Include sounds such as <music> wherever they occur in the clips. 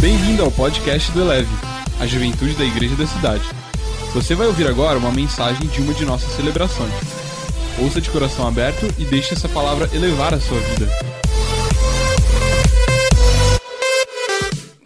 Bem-vindo ao podcast do Eleve, a juventude da igreja da cidade. Você vai ouvir agora uma mensagem de uma de nossas celebrações. Ouça de coração aberto e deixe essa palavra elevar a sua vida.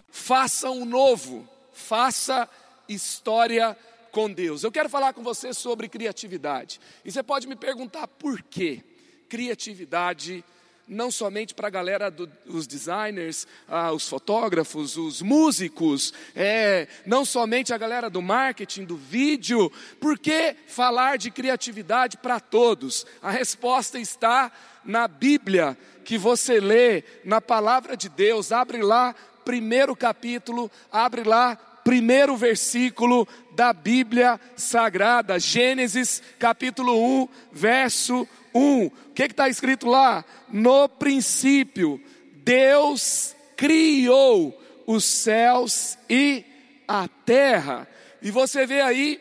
Faça um novo, faça história com Deus. Eu quero falar com você sobre criatividade. E você pode me perguntar por quê? Criatividade não somente para a galera dos designers, ah, os fotógrafos, os músicos, é, não somente a galera do marketing, do vídeo. Por que falar de criatividade para todos? A resposta está na Bíblia, que você lê, na palavra de Deus. Abre lá, primeiro capítulo, abre lá, primeiro versículo da Bíblia Sagrada, Gênesis capítulo 1, verso 1. O que está escrito lá? No princípio, Deus criou os céus e a terra. E você vê aí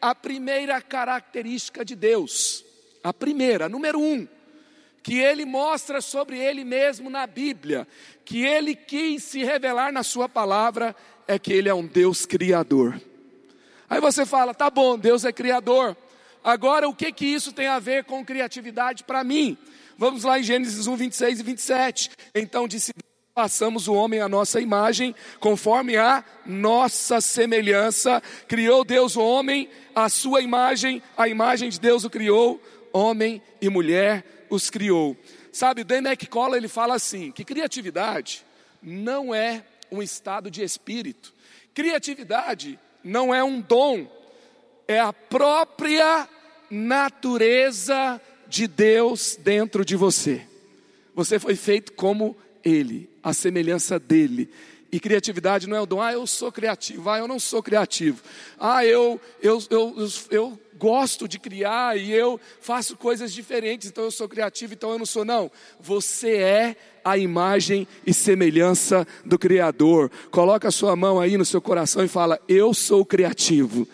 a primeira característica de Deus, a primeira, número um, que ele mostra sobre ele mesmo na Bíblia, que ele quis se revelar na sua palavra, é que ele é um Deus criador. Aí você fala, tá bom, Deus é criador, Agora, o que que isso tem a ver com criatividade para mim? Vamos lá em Gênesis 1, 26 e 27. Então disse Passamos o homem à nossa imagem, conforme a nossa semelhança. Criou Deus o homem, a sua imagem, a imagem de Deus o criou, homem e mulher os criou. Sabe, o Dan McCullough, ele fala assim, que criatividade não é um estado de espírito. Criatividade não é um dom, é a própria natureza de Deus dentro de você. Você foi feito como Ele, a semelhança dele. E criatividade não é o dom, ah, eu sou criativo, ah, eu não sou criativo, ah, eu, eu, eu, eu, gosto de criar e eu faço coisas diferentes, então eu sou criativo, então eu não sou, não. Você é a imagem e semelhança do Criador. Coloca a sua mão aí no seu coração e fala: Eu sou criativo.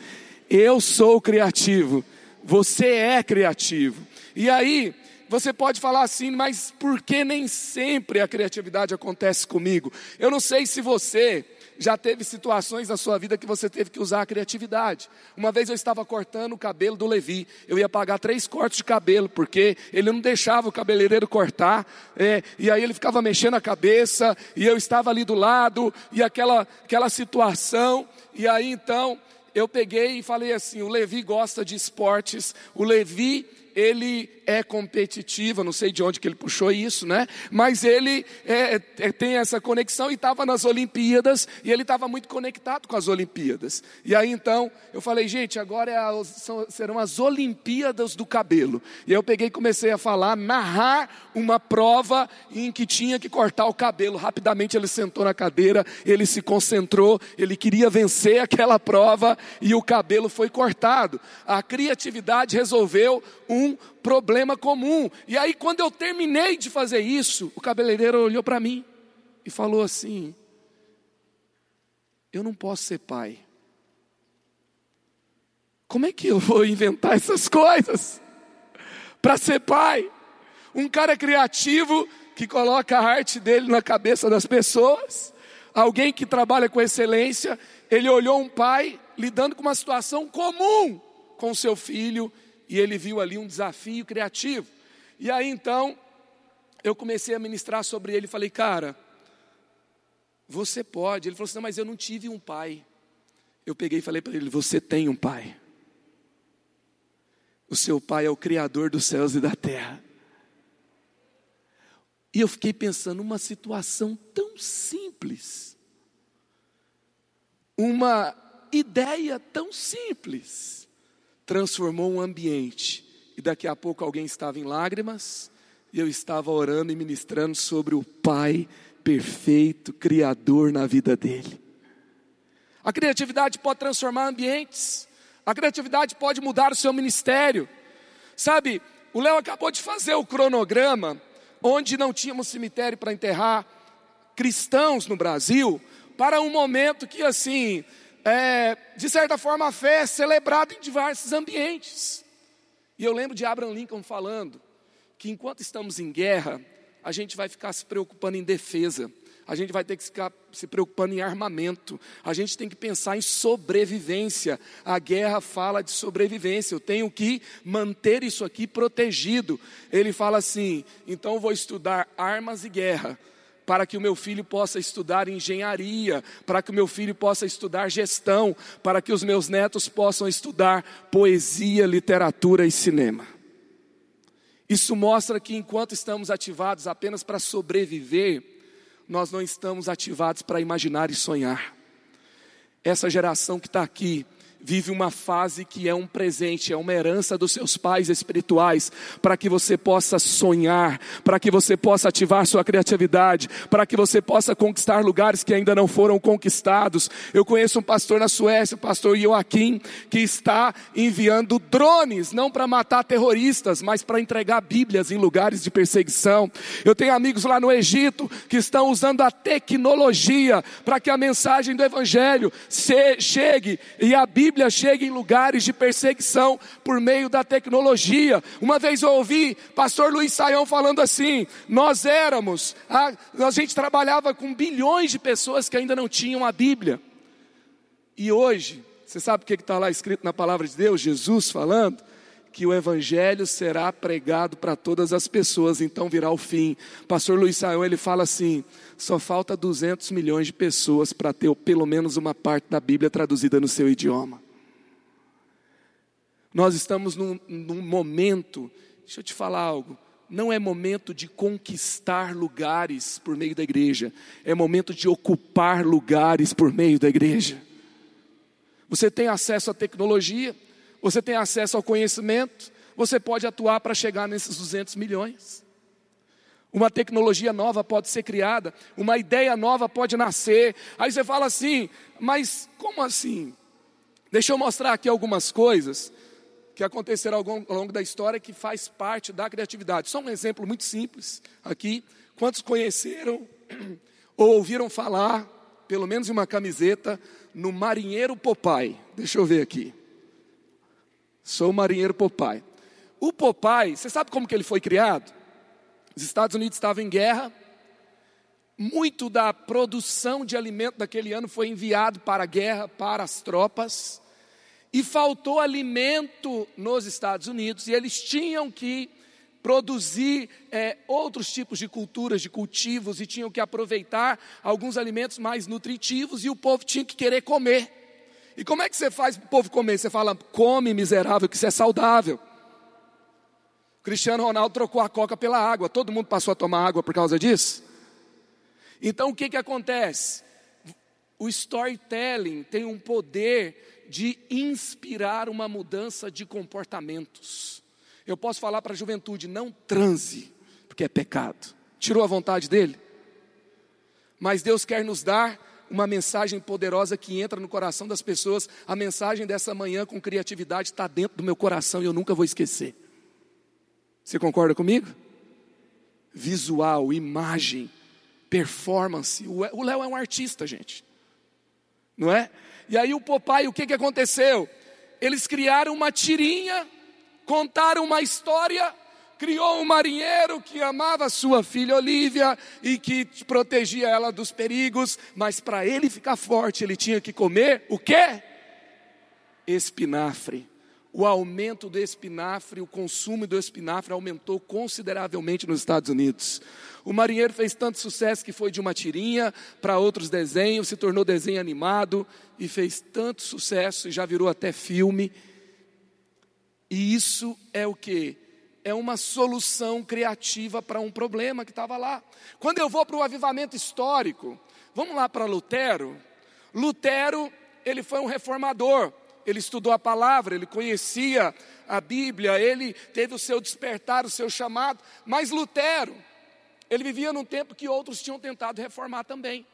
Eu sou criativo, você é criativo. E aí, você pode falar assim, mas por que nem sempre a criatividade acontece comigo? Eu não sei se você já teve situações na sua vida que você teve que usar a criatividade. Uma vez eu estava cortando o cabelo do Levi, eu ia pagar três cortes de cabelo, porque ele não deixava o cabeleireiro cortar, é, e aí ele ficava mexendo a cabeça, e eu estava ali do lado, e aquela, aquela situação, e aí então eu peguei e falei assim: o Levi gosta de esportes, o Levi ele é competitivo, não sei de onde que ele puxou isso, né? Mas ele é, é, tem essa conexão e estava nas Olimpíadas e ele estava muito conectado com as Olimpíadas. E aí então eu falei, gente, agora é a, são, serão as Olimpíadas do cabelo. E eu peguei e comecei a falar, narrar uma prova em que tinha que cortar o cabelo. Rapidamente ele sentou na cadeira, ele se concentrou, ele queria vencer aquela prova e o cabelo foi cortado. A criatividade resolveu um problema comum. E aí, quando eu terminei de fazer isso, o cabeleireiro olhou para mim e falou assim: Eu não posso ser pai. Como é que eu vou inventar essas coisas para ser pai? Um cara criativo que coloca a arte dele na cabeça das pessoas, alguém que trabalha com excelência, ele olhou um pai lidando com uma situação comum com seu filho e ele viu ali um desafio criativo. E aí então, eu comecei a ministrar sobre ele falei, cara, você pode. Ele falou assim: mas eu não tive um pai. Eu peguei e falei para ele: você tem um pai. O seu pai é o Criador dos céus e da terra. E eu fiquei pensando, uma situação tão simples, uma ideia tão simples, transformou um ambiente. E daqui a pouco alguém estava em lágrimas, e eu estava orando e ministrando sobre o Pai perfeito, Criador na vida dele. A criatividade pode transformar ambientes, a criatividade pode mudar o seu ministério. Sabe, o Léo acabou de fazer o cronograma, onde não tínhamos cemitério para enterrar cristãos no Brasil, para um momento que assim, é, de certa forma, a fé é celebrada em diversos ambientes. E eu lembro de Abraham Lincoln falando que enquanto estamos em guerra, a gente vai ficar se preocupando em defesa. a gente vai ter que ficar se preocupando em armamento, a gente tem que pensar em sobrevivência. A guerra fala de sobrevivência, eu tenho que manter isso aqui protegido. Ele fala assim: então vou estudar armas e guerra para que o meu filho possa estudar engenharia, para que o meu filho possa estudar gestão, para que os meus netos possam estudar poesia, literatura e cinema. Isso mostra que enquanto estamos ativados apenas para sobreviver, nós não estamos ativados para imaginar e sonhar. Essa geração que está aqui, vive uma fase que é um presente, é uma herança dos seus pais espirituais, para que você possa sonhar, para que você possa ativar sua criatividade, para que você possa conquistar lugares que ainda não foram conquistados. Eu conheço um pastor na Suécia, o pastor Joaquim, que está enviando drones, não para matar terroristas, mas para entregar Bíblias em lugares de perseguição. Eu tenho amigos lá no Egito que estão usando a tecnologia para que a mensagem do Evangelho chegue e a Bíblia Bíblia chega em lugares de perseguição por meio da tecnologia. Uma vez eu ouvi pastor Luiz Saião falando assim: nós éramos, a, a gente trabalhava com bilhões de pessoas que ainda não tinham a Bíblia. E hoje, você sabe o que está lá escrito na palavra de Deus? Jesus falando que o evangelho será pregado para todas as pessoas, então virá o fim. Pastor Luiz Saião, ele fala assim: só falta 200 milhões de pessoas para ter pelo menos uma parte da Bíblia traduzida no seu idioma. Nós estamos num, num momento, deixa eu te falar algo, não é momento de conquistar lugares por meio da igreja, é momento de ocupar lugares por meio da igreja. Você tem acesso à tecnologia, você tem acesso ao conhecimento, você pode atuar para chegar nesses 200 milhões. Uma tecnologia nova pode ser criada, uma ideia nova pode nascer. Aí você fala assim, mas como assim? Deixa eu mostrar aqui algumas coisas que acontecerão ao longo da história que faz parte da criatividade. Só um exemplo muito simples aqui. Quantos conheceram <clears throat> ou ouviram falar, pelo menos em uma camiseta, no marinheiro Popeye? Deixa eu ver aqui. Sou o marinheiro Popeye. O Popeye, você sabe como que ele foi criado? Os Estados Unidos estavam em guerra. Muito da produção de alimento daquele ano foi enviado para a guerra, para as tropas. E faltou alimento nos Estados Unidos e eles tinham que produzir é, outros tipos de culturas, de cultivos, e tinham que aproveitar alguns alimentos mais nutritivos, e o povo tinha que querer comer. E como é que você faz para o povo comer? Você fala, come miserável, que isso é saudável. Cristiano Ronaldo trocou a coca pela água. Todo mundo passou a tomar água por causa disso? Então o que, que acontece? O storytelling tem um poder de inspirar uma mudança de comportamentos. Eu posso falar para a juventude: não transe, porque é pecado. Tirou a vontade dele? Mas Deus quer nos dar uma mensagem poderosa que entra no coração das pessoas. A mensagem dessa manhã com criatividade está dentro do meu coração e eu nunca vou esquecer. Você concorda comigo? Visual, imagem, performance. O Léo é um artista, gente. Não é? E aí o papai, o que, que aconteceu? Eles criaram uma tirinha, contaram uma história, criou um marinheiro que amava sua filha Olívia e que protegia ela dos perigos, mas para ele ficar forte, ele tinha que comer o quê? Espinafre o aumento do espinafre, o consumo do espinafre aumentou consideravelmente nos Estados Unidos. O marinheiro fez tanto sucesso que foi de uma tirinha para outros desenhos, se tornou desenho animado e fez tanto sucesso e já virou até filme. E isso é o que? É uma solução criativa para um problema que estava lá. Quando eu vou para o avivamento histórico, vamos lá para Lutero. Lutero, ele foi um reformador ele estudou a palavra, ele conhecia a Bíblia, ele teve o seu despertar, o seu chamado, mas Lutero, ele vivia num tempo que outros tinham tentado reformar também.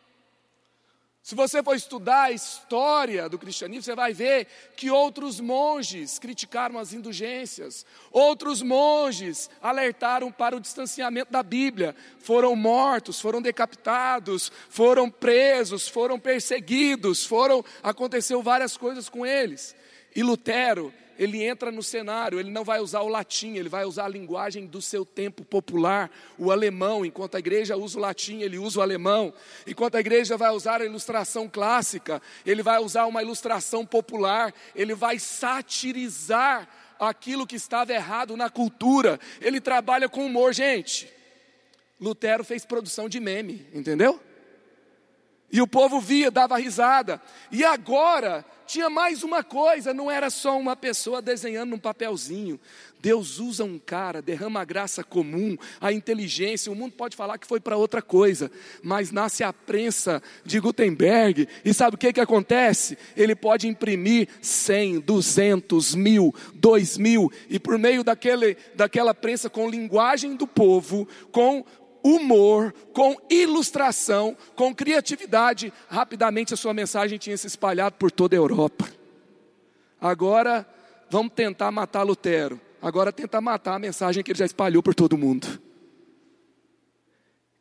Se você for estudar a história do cristianismo, você vai ver que outros monges criticaram as indulgências, outros monges alertaram para o distanciamento da Bíblia, foram mortos, foram decapitados, foram presos, foram perseguidos, foram aconteceu várias coisas com eles. E Lutero, ele entra no cenário, ele não vai usar o latim, ele vai usar a linguagem do seu tempo popular, o alemão, enquanto a igreja usa o latim, ele usa o alemão. Enquanto a igreja vai usar a ilustração clássica, ele vai usar uma ilustração popular, ele vai satirizar aquilo que estava errado na cultura. Ele trabalha com humor, gente. Lutero fez produção de meme, entendeu? E o povo via, dava risada. E agora tinha mais uma coisa, não era só uma pessoa desenhando num papelzinho. Deus usa um cara, derrama a graça comum, a inteligência. O mundo pode falar que foi para outra coisa, mas nasce a prensa de Gutenberg. E sabe o que, que acontece? Ele pode imprimir 100, 200, mil, 2 mil, e por meio daquele, daquela prensa com linguagem do povo, com humor, com ilustração, com criatividade, rapidamente a sua mensagem tinha se espalhado por toda a Europa. Agora, vamos tentar matar Lutero. Agora, tentar matar a mensagem que ele já espalhou por todo mundo.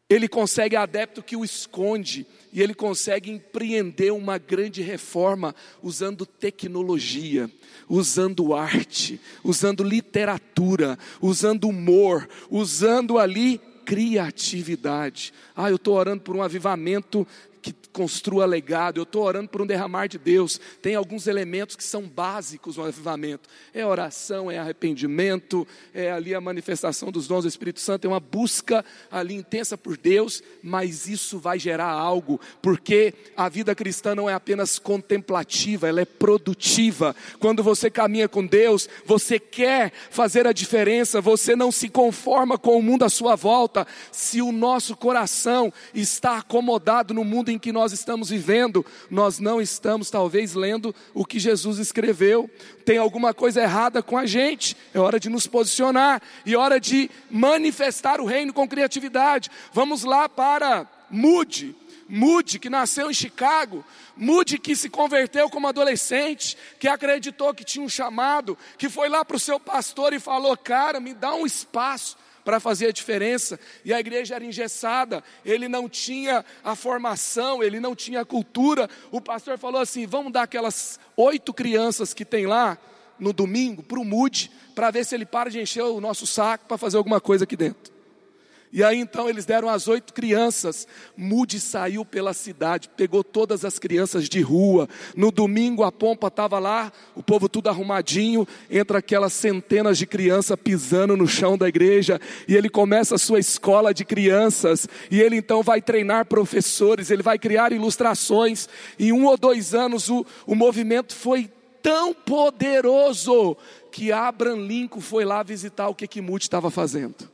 Ele consegue adepto que o esconde, e ele consegue empreender uma grande reforma usando tecnologia, usando arte, usando literatura, usando humor, usando ali criatividade. Ah, eu estou orando por um avivamento que construa legado, eu estou orando por um derramar de Deus. Tem alguns elementos que são básicos no avivamento: é oração, é arrependimento, é ali a manifestação dos dons do Espírito Santo, é uma busca ali intensa por Deus, mas isso vai gerar algo, porque a vida cristã não é apenas contemplativa, ela é produtiva. Quando você caminha com Deus, você quer fazer a diferença, você não se conforma com o mundo à sua volta. Se o nosso coração está acomodado no mundo em que nós estamos vivendo, nós não estamos talvez lendo o que Jesus escreveu. Tem alguma coisa errada com a gente. É hora de nos posicionar e é hora de manifestar o reino com criatividade. Vamos lá para Mude. Mude, que nasceu em Chicago, Mude, que se converteu como adolescente, que acreditou que tinha um chamado, que foi lá para o seu pastor e falou: Cara, me dá um espaço, para fazer a diferença. E a igreja era engessada, ele não tinha a formação, ele não tinha a cultura. O pastor falou assim: vamos dar aquelas oito crianças que tem lá no domingo para o MUD, para ver se ele para de encher o nosso saco para fazer alguma coisa aqui dentro. E aí então eles deram as oito crianças. Mude saiu pela cidade, pegou todas as crianças de rua. No domingo a pompa estava lá, o povo tudo arrumadinho. Entra aquelas centenas de crianças pisando no chão da igreja. E ele começa a sua escola de crianças. E ele então vai treinar professores, ele vai criar ilustrações. Em um ou dois anos o, o movimento foi tão poderoso que Abraham Lincoln foi lá visitar o que Moody estava fazendo.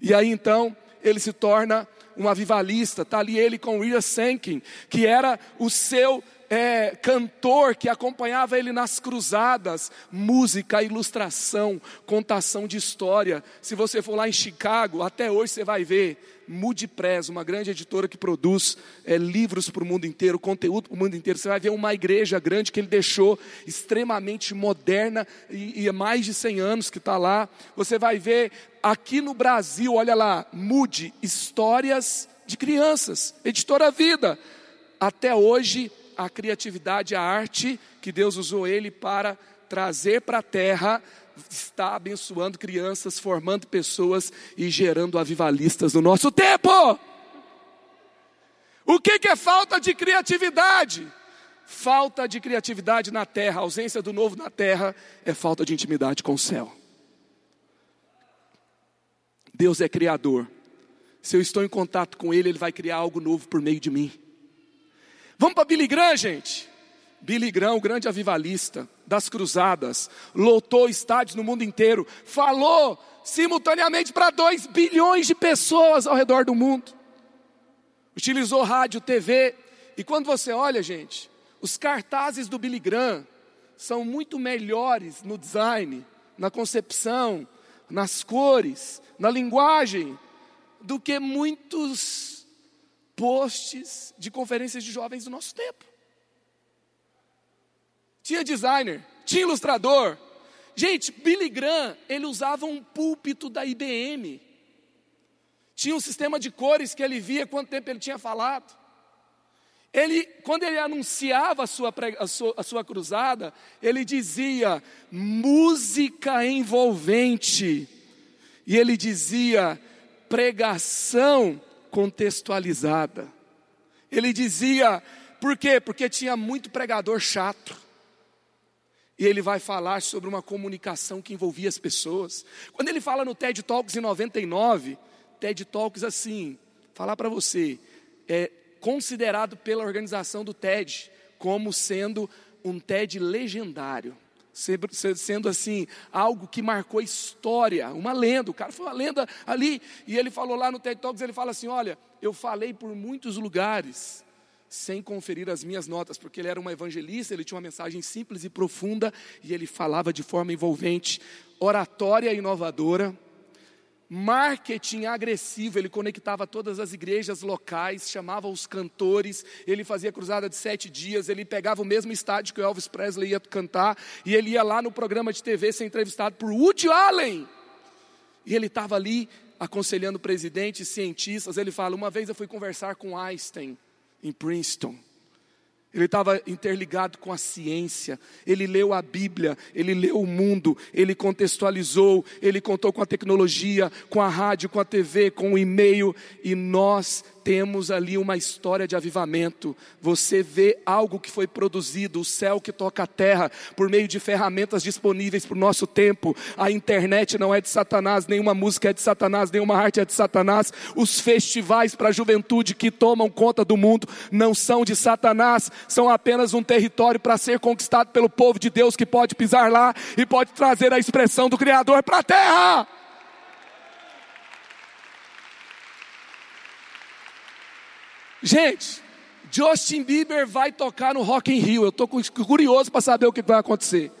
E aí então ele se torna um avivalista, está ali ele com William Senkin, que era o seu é, cantor que acompanhava ele nas cruzadas, música, ilustração, contação de história. Se você for lá em Chicago, até hoje você vai ver Moody Press, uma grande editora que produz é, livros para o mundo inteiro, conteúdo para o mundo inteiro. Você vai ver uma igreja grande que ele deixou, extremamente moderna, e, e há mais de 100 anos que está lá. Você vai ver aqui no Brasil, olha lá, Moody, histórias de crianças, editora Vida. Até hoje, a criatividade, a arte que Deus usou ele para trazer para a terra está abençoando crianças, formando pessoas e gerando avivalistas no nosso tempo. O que, que é falta de criatividade? Falta de criatividade na terra, ausência do novo na terra é falta de intimidade com o céu. Deus é criador. Se eu estou em contato com Ele, Ele vai criar algo novo por meio de mim. Vamos para Billy Graham, gente. Billy Graham, o grande avivalista das cruzadas, lotou estádios no mundo inteiro, falou simultaneamente para 2 bilhões de pessoas ao redor do mundo. Utilizou rádio, TV, e quando você olha, gente, os cartazes do Billy Graham são muito melhores no design, na concepção, nas cores, na linguagem, do que muitos posts de conferências de jovens do nosso tempo tinha designer, tinha ilustrador. Gente, Billy Graham, ele usava um púlpito da IBM. Tinha um sistema de cores que ele via quanto tempo ele tinha falado. ele, quando ele anunciava a sua, a, sua, a sua cruzada, ele dizia música envolvente, e ele dizia pregação contextualizada. Ele dizia, por quê? Porque tinha muito pregador chato. E ele vai falar sobre uma comunicação que envolvia as pessoas. Quando ele fala no TED Talks em 99, TED Talks assim, falar para você, é considerado pela organização do TED como sendo um TED legendário. Sendo assim, algo que marcou história, uma lenda. O cara foi uma lenda ali. E ele falou lá no TED Talks: ele fala assim: Olha, eu falei por muitos lugares, sem conferir as minhas notas, porque ele era um evangelista, ele tinha uma mensagem simples e profunda e ele falava de forma envolvente, oratória inovadora, marketing agressivo, ele conectava todas as igrejas locais, chamava os cantores, ele fazia cruzada de sete dias, ele pegava o mesmo estádio que o Elvis Presley ia cantar, e ele ia lá no programa de TV ser entrevistado por Woody Allen, e ele estava ali aconselhando presidentes, cientistas, ele fala, uma vez eu fui conversar com Einstein, em Princeton. Ele estava interligado com a ciência, ele leu a Bíblia, ele leu o mundo, ele contextualizou, ele contou com a tecnologia, com a rádio, com a TV, com o e-mail, e nós temos ali uma história de avivamento. Você vê algo que foi produzido, o céu que toca a terra, por meio de ferramentas disponíveis para o nosso tempo. A internet não é de Satanás, nenhuma música é de Satanás, nenhuma arte é de Satanás. Os festivais para a juventude que tomam conta do mundo não são de Satanás, são apenas um território para ser conquistado pelo povo de Deus que pode pisar lá e pode trazer a expressão do Criador para a terra. Gente, Justin Bieber vai tocar no Rock in Rio. Eu estou curioso para saber o que vai acontecer.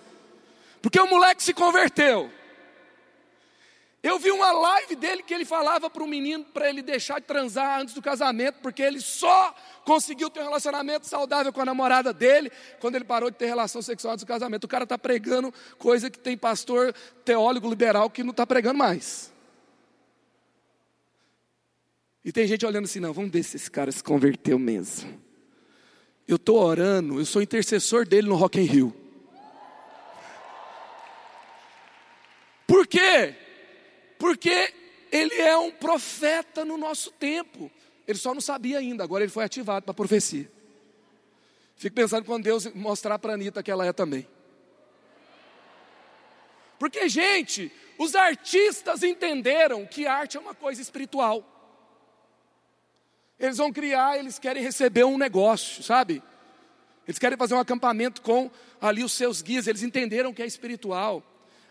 Porque o moleque se converteu. Eu vi uma live dele que ele falava para o menino para ele deixar de transar antes do casamento, porque ele só conseguiu ter um relacionamento saudável com a namorada dele quando ele parou de ter relação sexual antes do casamento. O cara está pregando coisa que tem pastor teólogo liberal que não está pregando mais. E tem gente olhando assim, não, vamos ver se esse cara se converteu mesmo. Eu estou orando, eu sou intercessor dele no Rock in Rio. Por quê? Porque ele é um profeta no nosso tempo. Ele só não sabia ainda, agora ele foi ativado para a profecia. Fico pensando quando Deus mostrar para a Anitta que ela é também. Porque, gente, os artistas entenderam que arte é uma coisa espiritual. Eles vão criar, eles querem receber um negócio, sabe? Eles querem fazer um acampamento com ali os seus guias, eles entenderam que é espiritual.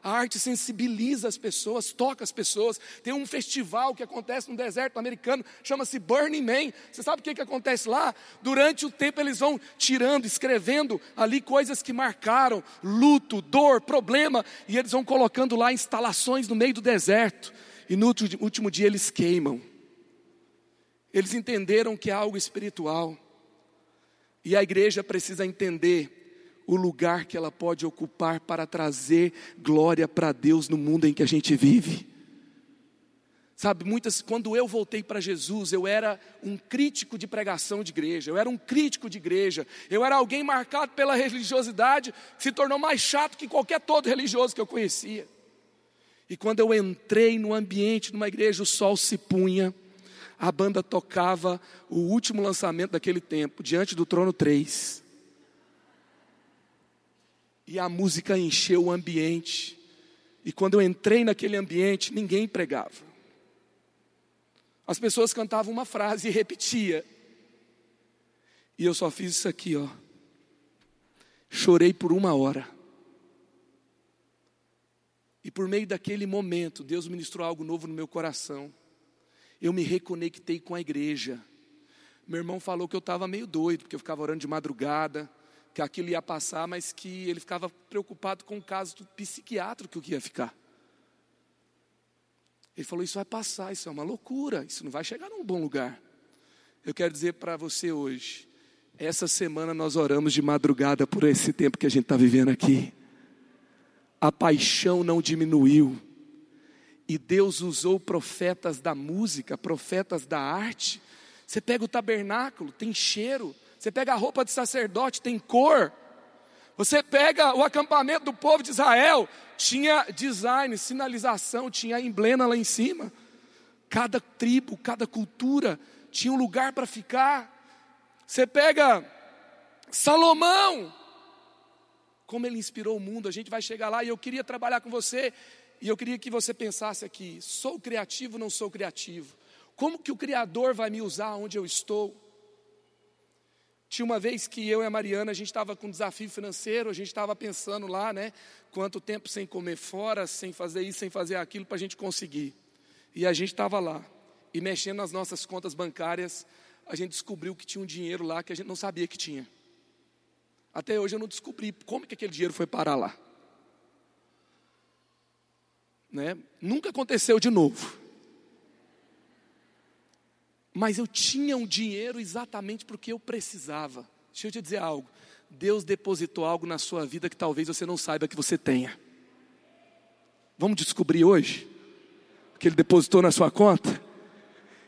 A arte sensibiliza as pessoas, toca as pessoas. Tem um festival que acontece no deserto americano, chama-se Burning Man. Você sabe o que, que acontece lá? Durante o tempo eles vão tirando, escrevendo ali coisas que marcaram, luto, dor, problema, e eles vão colocando lá instalações no meio do deserto. E no último dia eles queimam. Eles entenderam que é algo espiritual. E a igreja precisa entender o lugar que ela pode ocupar para trazer glória para Deus no mundo em que a gente vive. Sabe, muitas, quando eu voltei para Jesus, eu era um crítico de pregação de igreja, eu era um crítico de igreja, eu era alguém marcado pela religiosidade, se tornou mais chato que qualquer todo religioso que eu conhecia. E quando eu entrei no ambiente, numa igreja, o sol se punha, a banda tocava o último lançamento daquele tempo, Diante do Trono 3. E a música encheu o ambiente. E quando eu entrei naquele ambiente, ninguém pregava. As pessoas cantavam uma frase e repetia. E eu só fiz isso aqui, ó. Chorei por uma hora. E por meio daquele momento, Deus ministrou algo novo no meu coração eu me reconectei com a igreja. Meu irmão falou que eu estava meio doido, porque eu ficava orando de madrugada, que aquilo ia passar, mas que ele ficava preocupado com o caso do psiquiatra que ia ficar. Ele falou: Isso vai passar, isso é uma loucura, isso não vai chegar num bom lugar. Eu quero dizer para você hoje, essa semana nós oramos de madrugada por esse tempo que a gente está vivendo aqui. A paixão não diminuiu. E Deus usou profetas da música, profetas da arte. Você pega o tabernáculo, tem cheiro. Você pega a roupa de sacerdote, tem cor. Você pega o acampamento do povo de Israel, tinha design, sinalização, tinha emblema lá em cima. Cada tribo, cada cultura tinha um lugar para ficar. Você pega Salomão, como ele inspirou o mundo, a gente vai chegar lá e eu queria trabalhar com você e eu queria que você pensasse aqui: sou criativo, não sou criativo? Como que o Criador vai me usar onde eu estou? Tinha uma vez que eu e a Mariana, a gente estava com um desafio financeiro, a gente estava pensando lá, né? Quanto tempo sem comer fora, sem fazer isso, sem fazer aquilo para a gente conseguir. E a gente estava lá, e mexendo nas nossas contas bancárias, a gente descobriu que tinha um dinheiro lá que a gente não sabia que tinha. Até hoje eu não descobri como que aquele dinheiro foi parar lá. Né? Nunca aconteceu de novo. Mas eu tinha um dinheiro exatamente porque eu precisava. Deixa eu te dizer algo. Deus depositou algo na sua vida que talvez você não saiba que você tenha. Vamos descobrir hoje? Que Ele depositou na sua conta?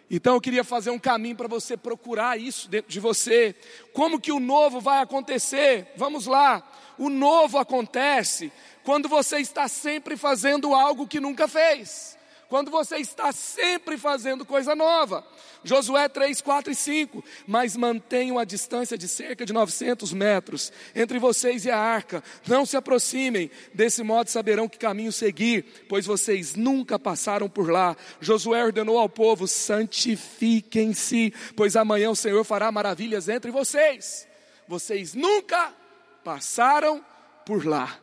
Então eu queria fazer um caminho para você procurar isso dentro de você. Como que o novo vai acontecer? Vamos lá. O novo acontece quando você está sempre fazendo algo que nunca fez quando você está sempre fazendo coisa nova. Josué 3, 4 e 5. Mas mantenham a distância de cerca de 900 metros entre vocês e a arca. Não se aproximem, desse modo saberão que caminho seguir, pois vocês nunca passaram por lá. Josué ordenou ao povo: santifiquem-se, pois amanhã o Senhor fará maravilhas entre vocês. Vocês nunca passaram por lá.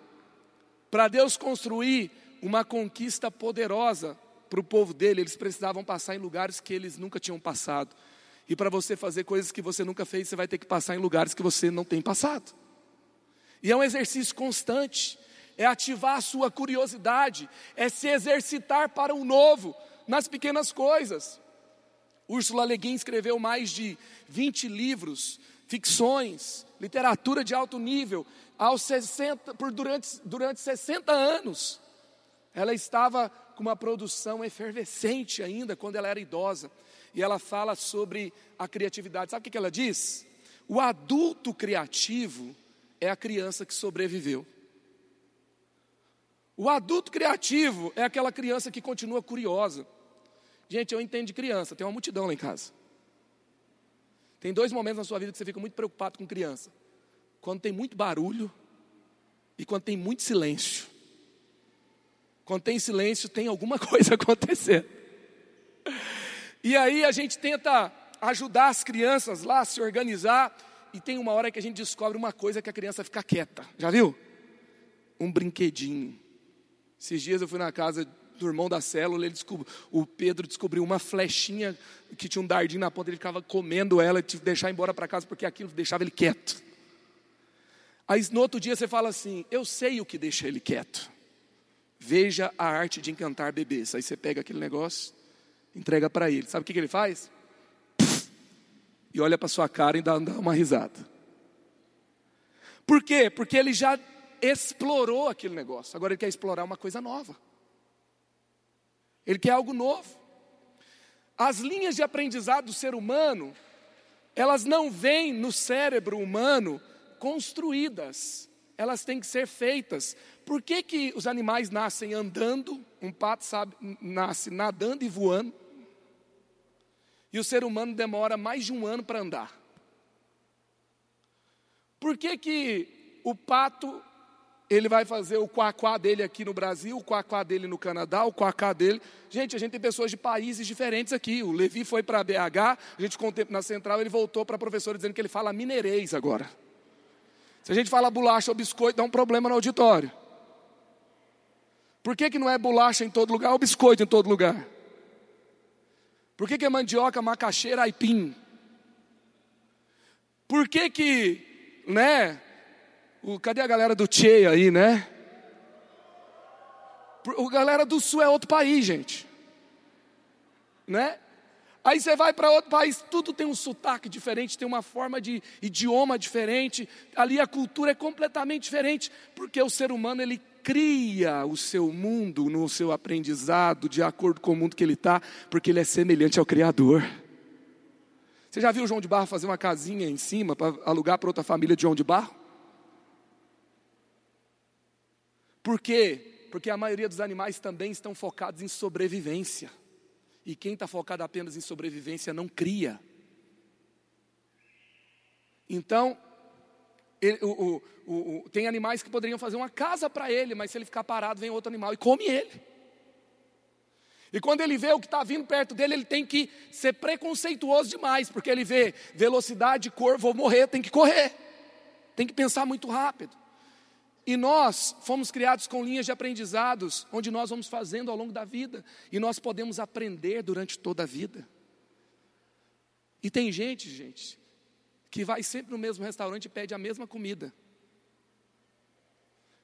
Para Deus construir uma conquista poderosa, para o povo dele, eles precisavam passar em lugares que eles nunca tinham passado. E para você fazer coisas que você nunca fez, você vai ter que passar em lugares que você não tem passado. E é um exercício constante, é ativar a sua curiosidade, é se exercitar para o novo, nas pequenas coisas. Úrsula Le Guin escreveu mais de 20 livros, ficções, literatura de alto nível, aos 60, por durante, durante 60 anos. Ela estava com uma produção efervescente ainda quando ela era idosa. E ela fala sobre a criatividade. Sabe o que ela diz? O adulto criativo é a criança que sobreviveu. O adulto criativo é aquela criança que continua curiosa. Gente, eu entendo de criança, tem uma multidão lá em casa. Tem dois momentos na sua vida que você fica muito preocupado com criança: quando tem muito barulho e quando tem muito silêncio. Quando tem silêncio, tem alguma <laughs> coisa acontecendo. E aí a gente tenta ajudar as crianças lá a se organizar, e tem uma hora que a gente descobre uma coisa que a criança fica quieta. Já viu? Um brinquedinho. Esses dias eu fui na casa do irmão da célula, ele descobriu, o Pedro descobriu uma flechinha que tinha um dardinho na ponta, ele ficava comendo ela e tive que deixar embora para casa porque aquilo deixava ele quieto. Aí no outro dia você fala assim: Eu sei o que deixa ele quieto. Veja a arte de encantar bebês. Aí você pega aquele negócio, entrega para ele. Sabe o que, que ele faz? e olha para sua cara e dá, dá uma risada. Por quê? Porque ele já explorou aquele negócio. Agora ele quer explorar uma coisa nova. Ele quer algo novo. As linhas de aprendizado do ser humano, elas não vêm no cérebro humano construídas elas têm que ser feitas. Por que, que os animais nascem andando? Um pato sabe, nasce nadando e voando. E o ser humano demora mais de um ano para andar. Por que, que o pato ele vai fazer o quaquá dele aqui no Brasil, o quaquá dele no Canadá, o quaquá dele. Gente, a gente tem pessoas de países diferentes aqui. O Levi foi para BH, a gente ficou tempo na central, ele voltou para a professora dizendo que ele fala mineirês agora. Se a gente fala bolacha ou biscoito, dá um problema no auditório. Por que, que não é bolacha em todo lugar ou biscoito em todo lugar? Por que, que é mandioca, macaxeira, aipim? Por que que, né? O, cadê a galera do Tchê aí, né? O galera do Sul é outro país, gente. Né? Aí você vai para outro país, tudo tem um sotaque diferente, tem uma forma de idioma diferente. Ali a cultura é completamente diferente, porque o ser humano ele cria o seu mundo no seu aprendizado de acordo com o mundo que ele está, porque ele é semelhante ao Criador. Você já viu João de Barro fazer uma casinha em cima para alugar para outra família de João de Barro? Por quê? Porque a maioria dos animais também estão focados em sobrevivência. E quem está focado apenas em sobrevivência não cria. Então, ele, o, o, o, tem animais que poderiam fazer uma casa para ele, mas se ele ficar parado, vem outro animal e come ele. E quando ele vê o que está vindo perto dele, ele tem que ser preconceituoso demais, porque ele vê velocidade, cor, vou morrer, tem que correr, tem que pensar muito rápido. E nós fomos criados com linhas de aprendizados, onde nós vamos fazendo ao longo da vida, e nós podemos aprender durante toda a vida. E tem gente, gente, que vai sempre no mesmo restaurante e pede a mesma comida.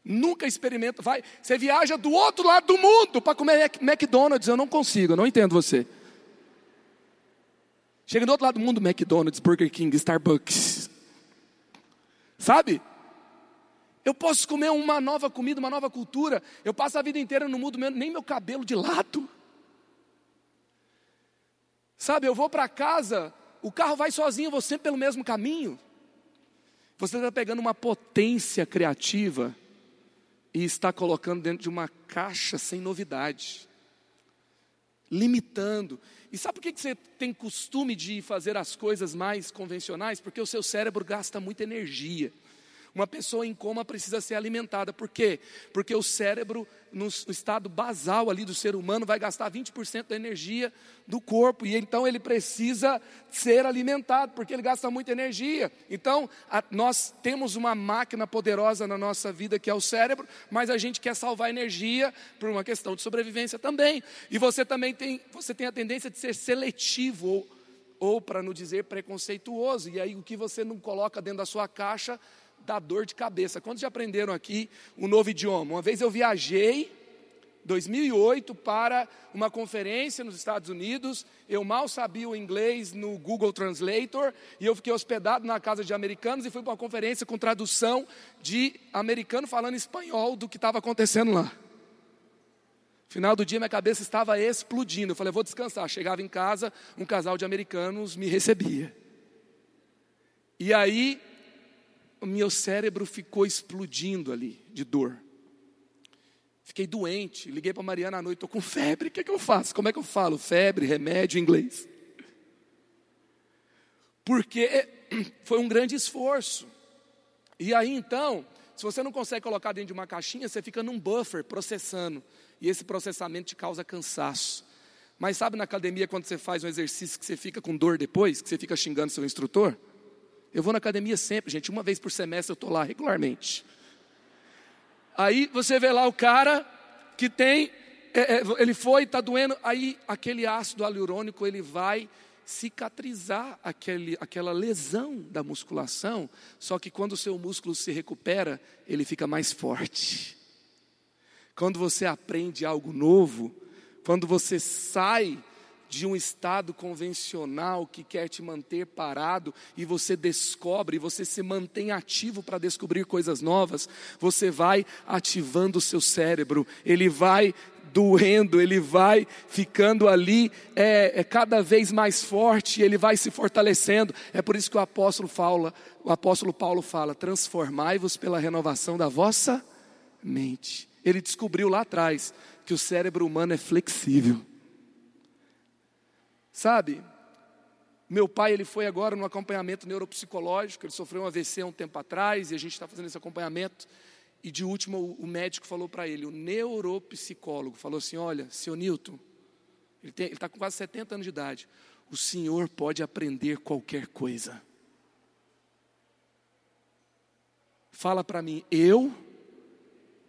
Nunca experimenta, vai, você viaja do outro lado do mundo para comer McDonald's, eu não consigo, eu não entendo você. Chega do outro lado do mundo, McDonald's, Burger King, Starbucks. Sabe? Eu posso comer uma nova comida, uma nova cultura. Eu passo a vida inteira no mundo, nem meu cabelo de lado. Sabe, eu vou para casa, o carro vai sozinho, vou sempre pelo mesmo caminho. Você está pegando uma potência criativa e está colocando dentro de uma caixa sem novidade, limitando. E sabe por que você tem costume de fazer as coisas mais convencionais? Porque o seu cérebro gasta muita energia. Uma pessoa em coma precisa ser alimentada. Por quê? Porque o cérebro, no estado basal ali do ser humano, vai gastar 20% da energia do corpo. E então ele precisa ser alimentado, porque ele gasta muita energia. Então, a, nós temos uma máquina poderosa na nossa vida que é o cérebro, mas a gente quer salvar energia por uma questão de sobrevivência também. E você também tem, você tem a tendência de ser seletivo ou, ou para não dizer preconceituoso. E aí o que você não coloca dentro da sua caixa dá dor de cabeça. Quantos já aprenderam aqui um novo idioma? Uma vez eu viajei, 2008, para uma conferência nos Estados Unidos. Eu mal sabia o inglês no Google Translator e eu fiquei hospedado na casa de americanos e fui para uma conferência com tradução de americano falando espanhol do que estava acontecendo lá. Final do dia, minha cabeça estava explodindo. Eu falei, vou descansar. Chegava em casa, um casal de americanos me recebia. E aí, o meu cérebro ficou explodindo ali de dor. Fiquei doente, liguei para Mariana à noite, estou com febre, o que, é que eu faço? Como é que eu falo? Febre, remédio em inglês. Porque <clears throat> foi um grande esforço. E aí então, se você não consegue colocar dentro de uma caixinha, você fica num buffer processando. E esse processamento te causa cansaço. Mas sabe na academia quando você faz um exercício que você fica com dor depois, que você fica xingando seu instrutor? Eu vou na academia sempre, gente, uma vez por semestre eu estou lá regularmente. Aí você vê lá o cara que tem, é, é, ele foi, está doendo, aí aquele ácido hialurônico ele vai cicatrizar aquele, aquela lesão da musculação, só que quando o seu músculo se recupera, ele fica mais forte. Quando você aprende algo novo, quando você sai de um estado convencional que quer te manter parado e você descobre, você se mantém ativo para descobrir coisas novas, você vai ativando o seu cérebro, ele vai doendo, ele vai ficando ali é, é, cada vez mais forte, ele vai se fortalecendo. É por isso que o apóstolo fala, o apóstolo Paulo fala: transformai-vos pela renovação da vossa mente. Ele descobriu lá atrás que o cérebro humano é flexível. Sabe, meu pai ele foi agora no acompanhamento neuropsicológico, ele sofreu um AVC há um tempo atrás e a gente está fazendo esse acompanhamento. E de último o médico falou para ele, o neuropsicólogo, falou assim: Olha, seu Newton, ele está com quase 70 anos de idade, o senhor pode aprender qualquer coisa. Fala para mim, eu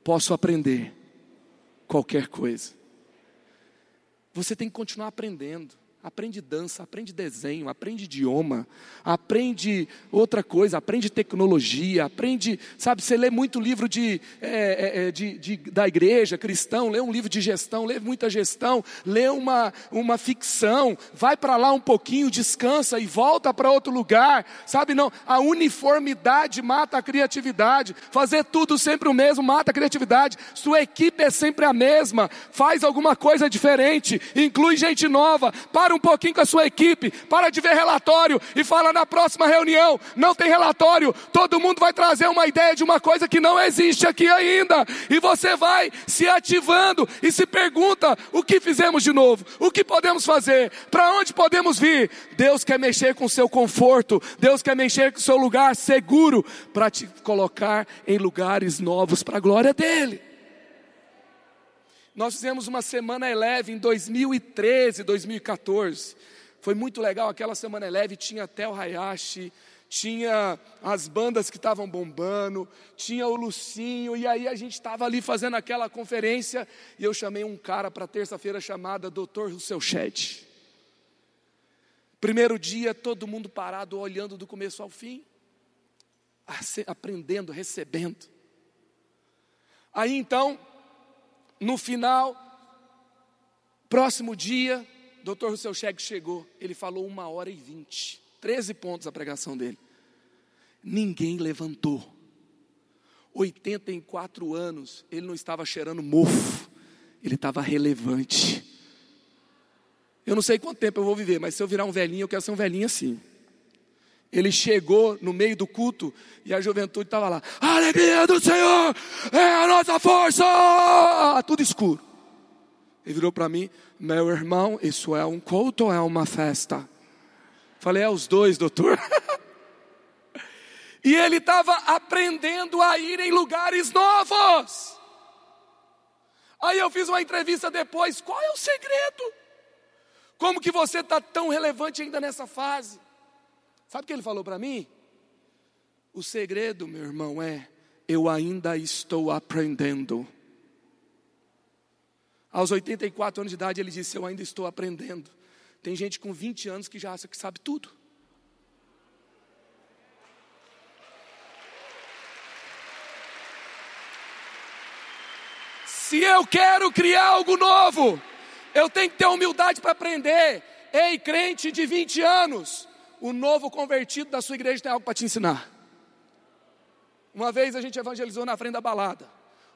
posso aprender qualquer coisa. Você tem que continuar aprendendo. Aprende dança, aprende desenho, aprende idioma, aprende outra coisa, aprende tecnologia, aprende, sabe, você lê muito livro de, é, é, de, de, da igreja cristão, lê um livro de gestão, lê muita gestão, lê uma, uma ficção, vai para lá um pouquinho, descansa e volta para outro lugar, sabe, não, a uniformidade mata a criatividade, fazer tudo sempre o mesmo mata a criatividade, sua equipe é sempre a mesma, faz alguma coisa diferente, inclui gente nova, para Para um pouquinho com a sua equipe, para de ver relatório e fala na próxima reunião, não tem relatório, todo mundo vai trazer uma ideia de uma coisa que não existe aqui ainda. E você vai se ativando e se pergunta: o que fizemos de novo? O que podemos fazer? Para onde podemos vir? Deus quer mexer com o seu conforto, Deus quer mexer com o seu lugar seguro para te colocar em lugares novos para a glória dele. Nós fizemos uma semana eleve em 2013, 2014. Foi muito legal aquela semana eleve, tinha até o Hayashi, tinha as bandas que estavam bombando, tinha o Lucinho, e aí a gente estava ali fazendo aquela conferência, e eu chamei um cara para terça-feira chamada Dr. Rousseau Shed. Primeiro dia, todo mundo parado, olhando do começo ao fim, aprendendo, recebendo. Aí então, no final, próximo dia, Dr. Rousseau Cheg chegou. Ele falou uma hora e vinte. Treze pontos a pregação dele. Ninguém levantou. 84 anos, ele não estava cheirando mofo, ele estava relevante. Eu não sei quanto tempo eu vou viver, mas se eu virar um velhinho, eu quero ser um velhinho assim. Ele chegou no meio do culto e a juventude estava lá. A alegria do Senhor é a nossa força! Tudo escuro. Ele virou para mim, meu irmão, isso é um culto ou é uma festa? Falei, é os dois, doutor. <laughs> e ele estava aprendendo a ir em lugares novos. Aí eu fiz uma entrevista depois, qual é o segredo? Como que você está tão relevante ainda nessa fase? Sabe o que ele falou para mim? O segredo, meu irmão, é: eu ainda estou aprendendo. Aos 84 anos de idade, ele disse: Eu ainda estou aprendendo. Tem gente com 20 anos que já acha que sabe tudo. Se eu quero criar algo novo, eu tenho que ter humildade para aprender. Ei, crente de 20 anos, o novo convertido da sua igreja tem algo para te ensinar. Uma vez a gente evangelizou na frente da balada.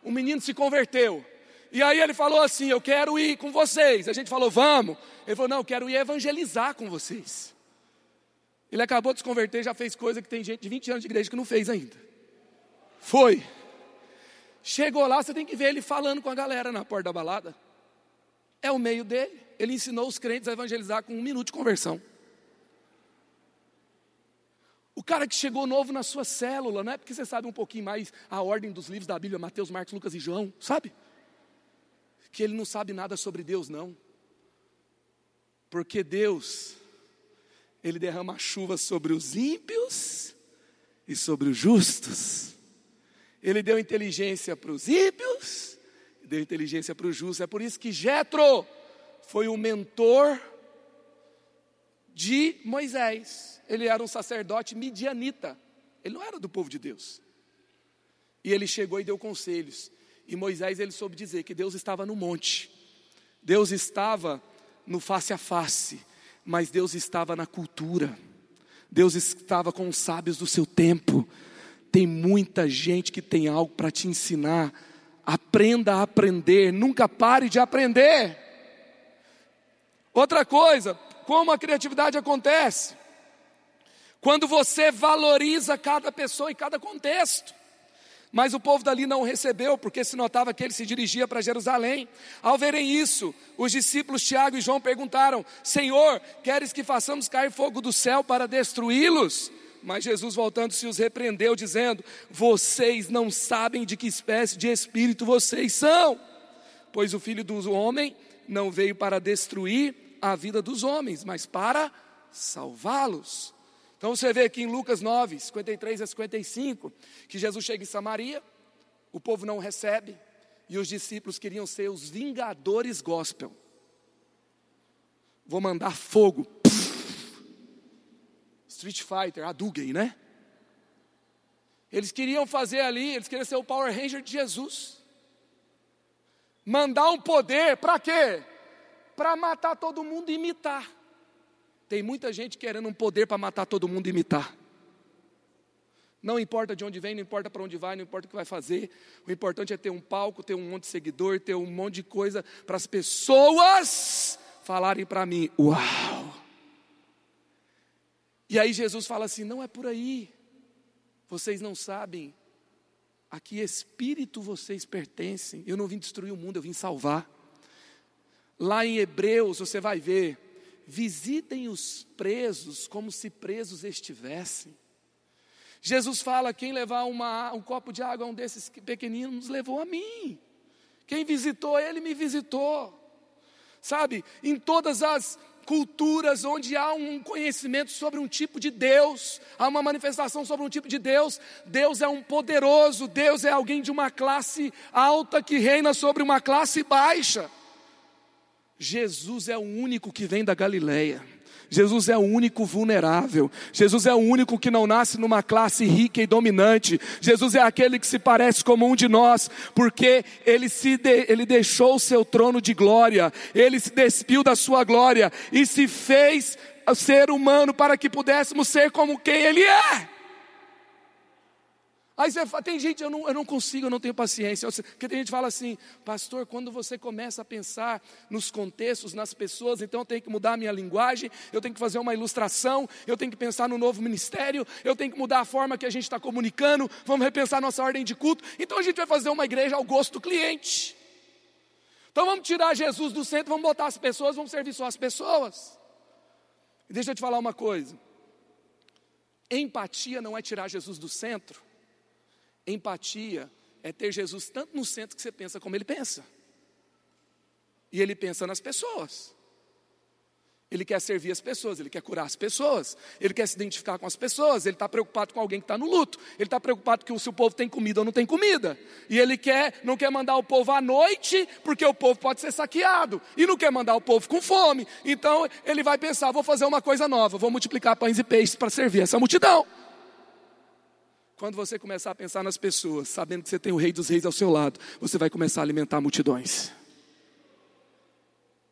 Um menino se converteu. E aí ele falou assim: Eu quero ir com vocês. A gente falou: Vamos. Ele falou: Não, eu quero ir evangelizar com vocês. Ele acabou de se converter, já fez coisa que tem gente de 20 anos de igreja que não fez ainda. Foi. Chegou lá, você tem que ver ele falando com a galera na porta da balada. É o meio dele. Ele ensinou os crentes a evangelizar com um minuto de conversão. O cara que chegou novo na sua célula, não é porque você sabe um pouquinho mais a ordem dos livros da Bíblia, Mateus, Marcos, Lucas e João, sabe? Que ele não sabe nada sobre Deus, não. Porque Deus, Ele derrama chuva sobre os ímpios e sobre os justos. Ele deu inteligência para os ímpios, deu inteligência para os justos. É por isso que Jetro foi o mentor de Moisés. Ele era um sacerdote midianita. Ele não era do povo de Deus. E ele chegou e deu conselhos. E Moisés ele soube dizer que Deus estava no monte. Deus estava no face a face, mas Deus estava na cultura. Deus estava com os sábios do seu tempo. Tem muita gente que tem algo para te ensinar. Aprenda a aprender, nunca pare de aprender. Outra coisa, como a criatividade acontece? Quando você valoriza cada pessoa e cada contexto. Mas o povo dali não recebeu, porque se notava que ele se dirigia para Jerusalém. Ao verem isso, os discípulos Tiago e João perguntaram: Senhor, queres que façamos cair fogo do céu para destruí-los? Mas Jesus, voltando-se, os repreendeu, dizendo: Vocês não sabem de que espécie de espírito vocês são, pois o filho do homem não veio para destruir a vida dos homens, mas para salvá-los. Então você vê aqui em Lucas 9, 53 a 55, que Jesus chega em Samaria, o povo não recebe, e os discípulos queriam ser os vingadores gospel. Vou mandar fogo. Street Fighter, Hadouken, né? Eles queriam fazer ali, eles queriam ser o Power Ranger de Jesus. Mandar um poder, para quê? Para matar todo mundo e imitar. Tem muita gente querendo um poder para matar todo mundo e imitar. Não importa de onde vem, não importa para onde vai, não importa o que vai fazer. O importante é ter um palco, ter um monte de seguidor, ter um monte de coisa para as pessoas falarem para mim: Uau! E aí Jesus fala assim: Não é por aí. Vocês não sabem a que espírito vocês pertencem. Eu não vim destruir o mundo, eu vim salvar. Lá em Hebreus você vai ver: visitem os presos como se presos estivessem. Jesus fala: quem levar uma, um copo de água a um desses pequeninos, levou a mim. Quem visitou ele, me visitou. Sabe, em todas as culturas onde há um conhecimento sobre um tipo de Deus, há uma manifestação sobre um tipo de Deus, Deus é um poderoso, Deus é alguém de uma classe alta que reina sobre uma classe baixa. Jesus é o único que vem da Galileia. Jesus é o único vulnerável. Jesus é o único que não nasce numa classe rica e dominante. Jesus é aquele que se parece como um de nós, porque ele se de, ele deixou o seu trono de glória, ele se despiu da sua glória e se fez ser humano para que pudéssemos ser como quem ele é. Aí você fala, tem gente, eu não, eu não consigo, eu não tenho paciência. Porque tem gente que fala assim, pastor, quando você começa a pensar nos contextos, nas pessoas, então eu tenho que mudar a minha linguagem, eu tenho que fazer uma ilustração, eu tenho que pensar no novo ministério, eu tenho que mudar a forma que a gente está comunicando, vamos repensar nossa ordem de culto. Então a gente vai fazer uma igreja ao gosto do cliente. Então vamos tirar Jesus do centro, vamos botar as pessoas, vamos servir só as pessoas. E deixa eu te falar uma coisa. Empatia não é tirar Jesus do centro Empatia é ter Jesus tanto no centro que você pensa como ele pensa. E ele pensa nas pessoas. Ele quer servir as pessoas, ele quer curar as pessoas, ele quer se identificar com as pessoas, ele está preocupado com alguém que está no luto, ele está preocupado que o seu povo tem comida ou não tem comida, e ele quer, não quer mandar o povo à noite, porque o povo pode ser saqueado, e não quer mandar o povo com fome, então ele vai pensar: vou fazer uma coisa nova, vou multiplicar pães e peixes para servir essa multidão. Quando você começar a pensar nas pessoas, sabendo que você tem o Rei dos Reis ao seu lado, você vai começar a alimentar multidões.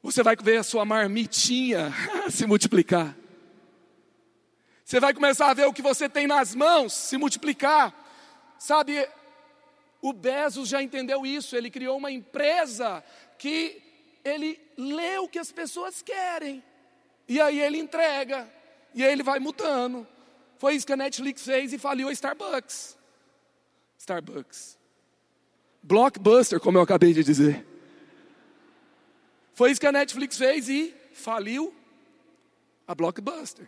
Você vai ver a sua marmitinha <laughs> se multiplicar. Você vai começar a ver o que você tem nas mãos se multiplicar. Sabe, o Bezos já entendeu isso. Ele criou uma empresa que ele lê o que as pessoas querem. E aí ele entrega. E aí ele vai mudando. Foi isso que a Netflix fez e faliu a Starbucks. Starbucks. Blockbuster, como eu acabei de dizer. Foi isso que a Netflix fez e faliu a Blockbuster.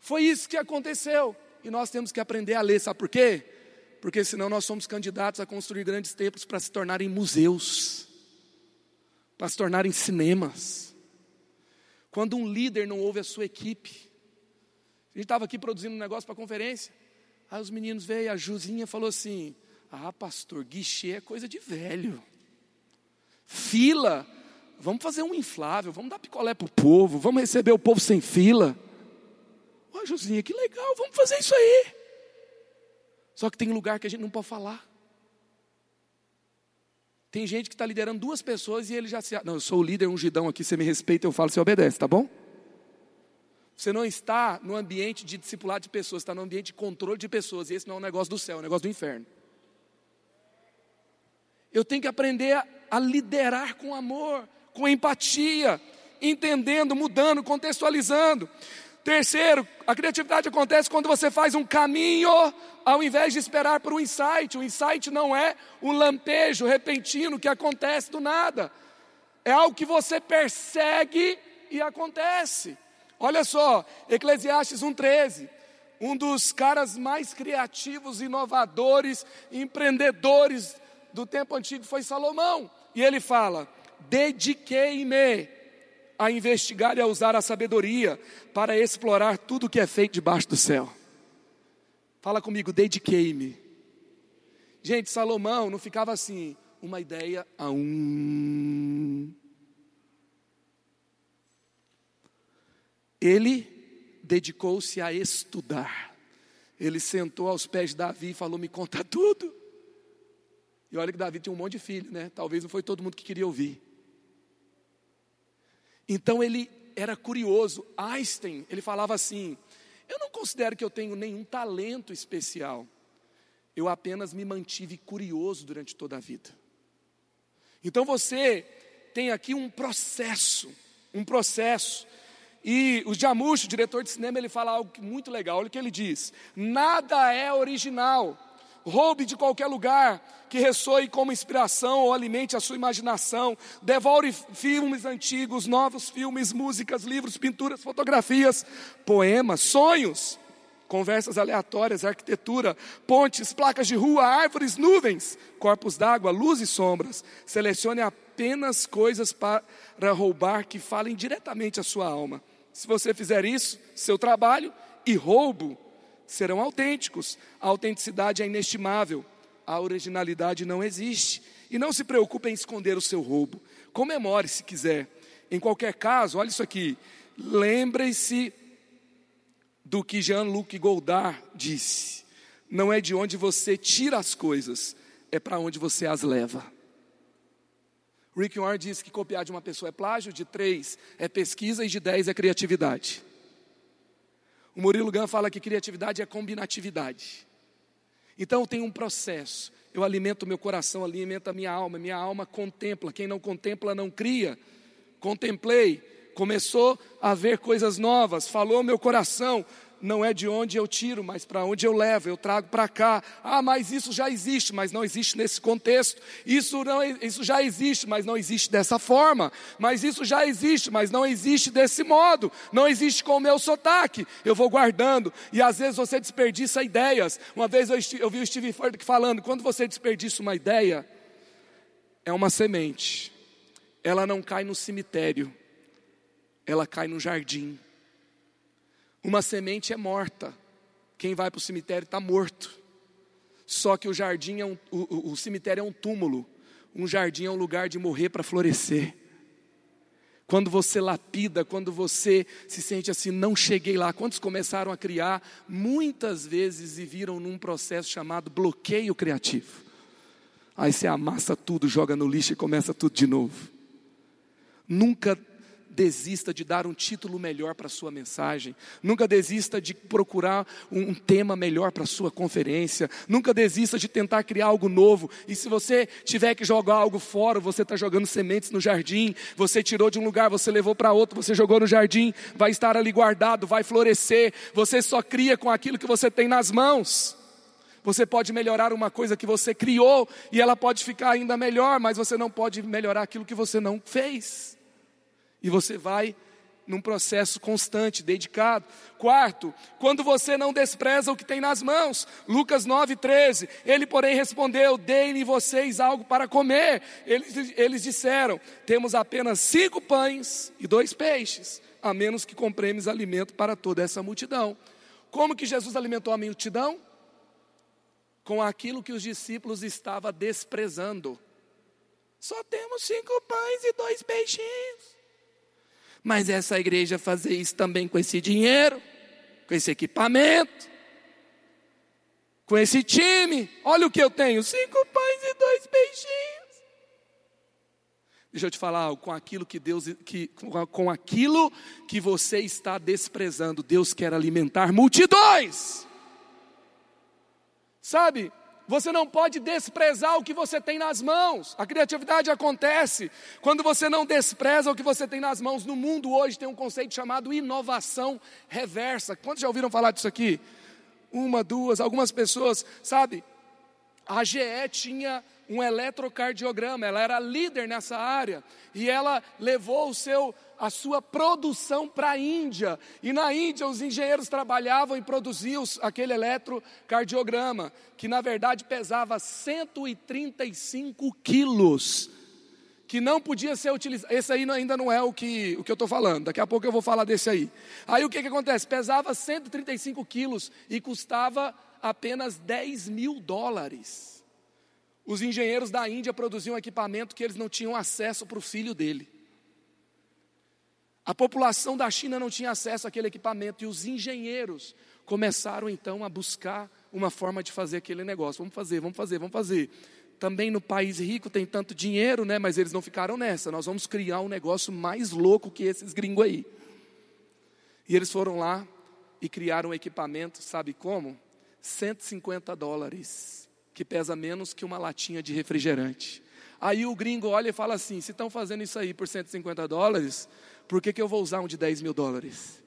Foi isso que aconteceu. E nós temos que aprender a ler, sabe por quê? Porque senão nós somos candidatos a construir grandes templos para se tornarem museus, para se tornarem cinemas. Quando um líder não ouve a sua equipe, gente estava aqui produzindo um negócio para conferência. Aí os meninos veio, a Juzinha falou assim: Ah, pastor, guichê é coisa de velho. Fila, vamos fazer um inflável, vamos dar picolé para o povo, vamos receber o povo sem fila. Ó, Juzinha, que legal, vamos fazer isso aí. Só que tem lugar que a gente não pode falar. Tem gente que está liderando duas pessoas e ele já se. Não, eu sou o líder ungidão aqui, você me respeita, eu falo, você obedece, tá bom? Você não está no ambiente de discipulado de pessoas, está no ambiente de controle de pessoas. E esse não é um negócio do céu, é um negócio do inferno. Eu tenho que aprender a, a liderar com amor, com empatia, entendendo, mudando, contextualizando. Terceiro, a criatividade acontece quando você faz um caminho ao invés de esperar por um insight. O insight não é um lampejo repentino que acontece do nada. É algo que você persegue e acontece. Olha só, Eclesiastes 1,13. Um dos caras mais criativos, inovadores, empreendedores do tempo antigo foi Salomão. E ele fala: Dediquei-me a investigar e a usar a sabedoria para explorar tudo que é feito debaixo do céu. Fala comigo, dediquei-me. Gente, Salomão não ficava assim, uma ideia a um, Ele dedicou-se a estudar. Ele sentou aos pés de Davi e falou: Me conta tudo. E olha que Davi tinha um monte de filhos, né? Talvez não foi todo mundo que queria ouvir. Então ele era curioso. Einstein, ele falava assim: Eu não considero que eu tenho nenhum talento especial. Eu apenas me mantive curioso durante toda a vida. Então você tem aqui um processo um processo. E o Jamush, o diretor de cinema, ele fala algo muito legal. Olha o que ele diz: nada é original. Roube de qualquer lugar que ressoe como inspiração ou alimente a sua imaginação. Devore filmes antigos, novos filmes, músicas, livros, pinturas, fotografias, poemas, sonhos, conversas aleatórias, arquitetura, pontes, placas de rua, árvores, nuvens, corpos d'água, luz e sombras. Selecione apenas coisas para roubar que falem diretamente à sua alma. Se você fizer isso, seu trabalho e roubo serão autênticos. A autenticidade é inestimável, a originalidade não existe. E não se preocupe em esconder o seu roubo. Comemore se quiser. Em qualquer caso, olha isso aqui. Lembre-se do que Jean-Luc Godard disse: Não é de onde você tira as coisas, é para onde você as leva. Rick Warren disse que copiar de uma pessoa é plágio, de três é pesquisa e de dez é criatividade. O Murilo Gun fala que criatividade é combinatividade. Então tem um processo. Eu alimento meu coração, alimento a minha alma. Minha alma contempla. Quem não contempla não cria. Contemplei. Começou a ver coisas novas. Falou meu coração não é de onde eu tiro, mas para onde eu levo, eu trago para cá. Ah, mas isso já existe, mas não existe nesse contexto. Isso, não, isso já existe, mas não existe dessa forma. Mas isso já existe, mas não existe desse modo. Não existe com o meu sotaque. Eu vou guardando. E às vezes você desperdiça ideias. Uma vez eu, eu vi o Steve Furtick falando: quando você desperdiça uma ideia, é uma semente. Ela não cai no cemitério, ela cai no jardim. Uma semente é morta. Quem vai para o cemitério está morto. Só que o jardim é um, o, o, cemitério é um túmulo. Um jardim é um lugar de morrer para florescer. Quando você lapida, quando você se sente assim, não cheguei lá. Quantos começaram a criar muitas vezes e viram num processo chamado bloqueio criativo? Aí você amassa tudo, joga no lixo e começa tudo de novo. Nunca desista de dar um título melhor para a sua mensagem, nunca desista de procurar um, tema melhor para a sua conferência, nunca desista de tentar criar algo novo. E se você tiver que jogar algo fora, você está jogando sementes no jardim, você tirou de um lugar, você levou para outro, você jogou no jardim, vai estar ali guardado, vai florescer. Você só cria com aquilo que você tem nas mãos. Você pode melhorar uma coisa que você criou e ela pode ficar ainda melhor, mas você não pode melhorar aquilo que você não fez. E você vai num processo constante, dedicado. Quarto, quando você não despreza o que tem nas mãos. Lucas 9,13. Ele, porém, respondeu: Deem-lhe vocês algo para comer. Eles, eles disseram: Temos apenas cinco pães e dois peixes, a menos que compremos alimento para toda essa multidão. Como que Jesus alimentou a multidão? Com aquilo que os discípulos estavam desprezando. Só temos cinco pães e dois peixinhos. Mas essa igreja fazer isso também com esse dinheiro, com esse equipamento, com esse time. Olha o que eu tenho: cinco pães e dois peixinhos. Deixa eu te falar algo, com aquilo que Deus, que, com aquilo que você está desprezando, Deus quer alimentar multidões. Sabe, você não pode desprezar o que você tem nas mãos. A criatividade acontece quando você não despreza o que você tem nas mãos. No mundo hoje tem um conceito chamado inovação reversa. Quantos já ouviram falar disso aqui? Uma, duas, algumas pessoas, sabe? A GE tinha um eletrocardiograma, ela era líder nessa área e ela levou o seu a sua produção para a Índia. E na Índia os engenheiros trabalhavam e produziam aquele eletrocardiograma, que na verdade pesava 135 quilos, que não podia ser utilizado. Esse aí ainda não é o que, o que eu estou falando, daqui a pouco eu vou falar desse aí. Aí o que, que acontece? Pesava 135 quilos e custava apenas 10 mil dólares. Os engenheiros da Índia produziam equipamento que eles não tinham acesso para o filho dele. A população da China não tinha acesso àquele equipamento e os engenheiros começaram então a buscar uma forma de fazer aquele negócio. Vamos fazer, vamos fazer, vamos fazer. Também no país rico tem tanto dinheiro, né? Mas eles não ficaram nessa. Nós vamos criar um negócio mais louco que esses gringos aí. E eles foram lá e criaram um equipamento, sabe como? 150 dólares, que pesa menos que uma latinha de refrigerante. Aí o gringo olha e fala assim: se estão fazendo isso aí por 150 dólares, por que, que eu vou usar um de 10 mil dólares?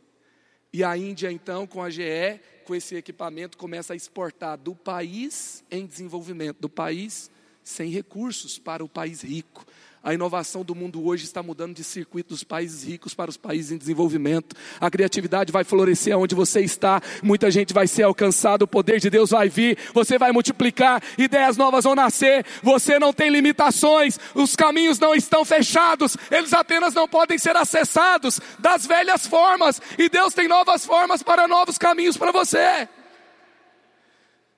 E a Índia, então, com a GE, com esse equipamento, começa a exportar do país em desenvolvimento, do país sem recursos para o país rico. A inovação do mundo hoje está mudando de circuito dos países ricos para os países em desenvolvimento. A criatividade vai florescer onde você está. Muita gente vai ser alcançada, o poder de Deus vai vir, você vai multiplicar, ideias novas vão nascer. Você não tem limitações, os caminhos não estão fechados, eles apenas não podem ser acessados das velhas formas. E Deus tem novas formas para novos caminhos para você.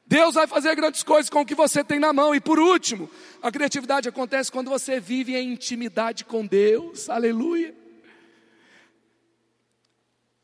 Deus vai fazer grandes coisas com o que você tem na mão. E por último, a criatividade acontece quando você vive em intimidade com Deus. Aleluia.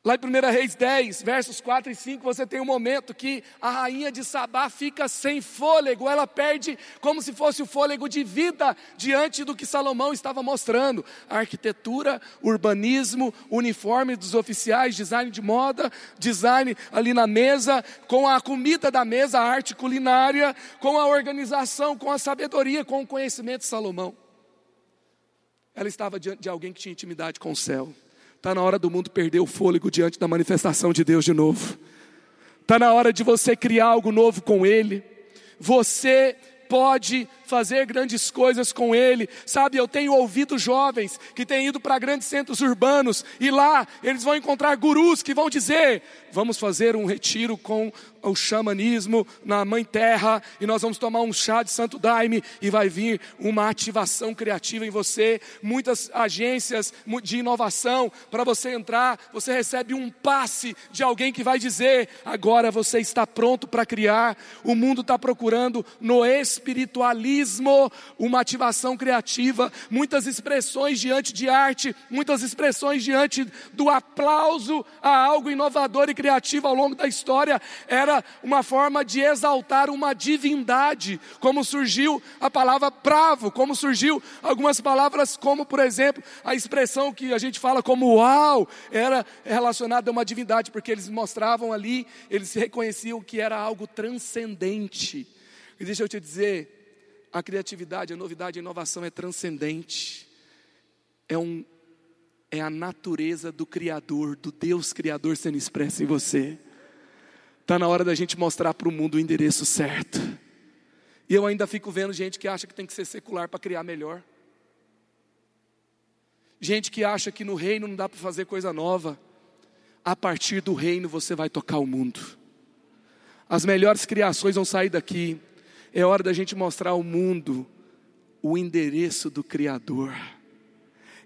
Lá em 1 Reis 10, versos 4 e 5, você tem um momento que a rainha de Sabá fica sem fôlego, ela perde como se fosse o fôlego de vida diante do que Salomão estava mostrando: arquitetura, urbanismo, uniforme dos oficiais, design de moda, design ali na mesa, com a comida da mesa, a arte culinária, com a organização, com a sabedoria, com o conhecimento de Salomão. Ela estava diante de alguém que tinha intimidade com o céu. Está na hora do mundo perder o fôlego diante da manifestação de Deus de novo. Está na hora de você criar algo novo com Ele. Você pode fazer grandes coisas com Ele. Sabe, eu tenho ouvido jovens que têm ido para grandes centros urbanos e lá eles vão encontrar gurus que vão dizer: vamos fazer um retiro com o xamanismo na Mãe Terra e nós vamos tomar um chá de Santo Daime e vai vir uma ativação criativa em você. Muitas agências de inovação para você entrar, você recebe um passe de alguém que vai dizer: agora você está pronto para criar. O mundo está procurando no espiritualismo uma ativação criativa, muitas expressões diante de arte, muitas expressões diante do aplauso a algo inovador e criativo ao longo da história. Era uma forma de exaltar uma divindade, como surgiu a palavra bravo, como surgiu algumas palavras, como por exemplo, a expressão que a gente fala como uau, era relacionada a uma divindade, porque eles mostravam ali, eles reconheciam que era algo transcendente. E deixa eu te dizer, a criatividade, a novidade, a inovação é transcendente. É um é a natureza do Criador, do Deus Criador sendo expressa em você. Está na hora da gente mostrar para o mundo o endereço certo. E eu ainda fico vendo gente que acha que tem que ser secular para criar melhor. Gente que acha que no reino não dá para fazer coisa nova. A partir do reino você vai tocar o mundo. As melhores criações vão sair daqui. É hora da gente mostrar ao mundo o endereço do Criador.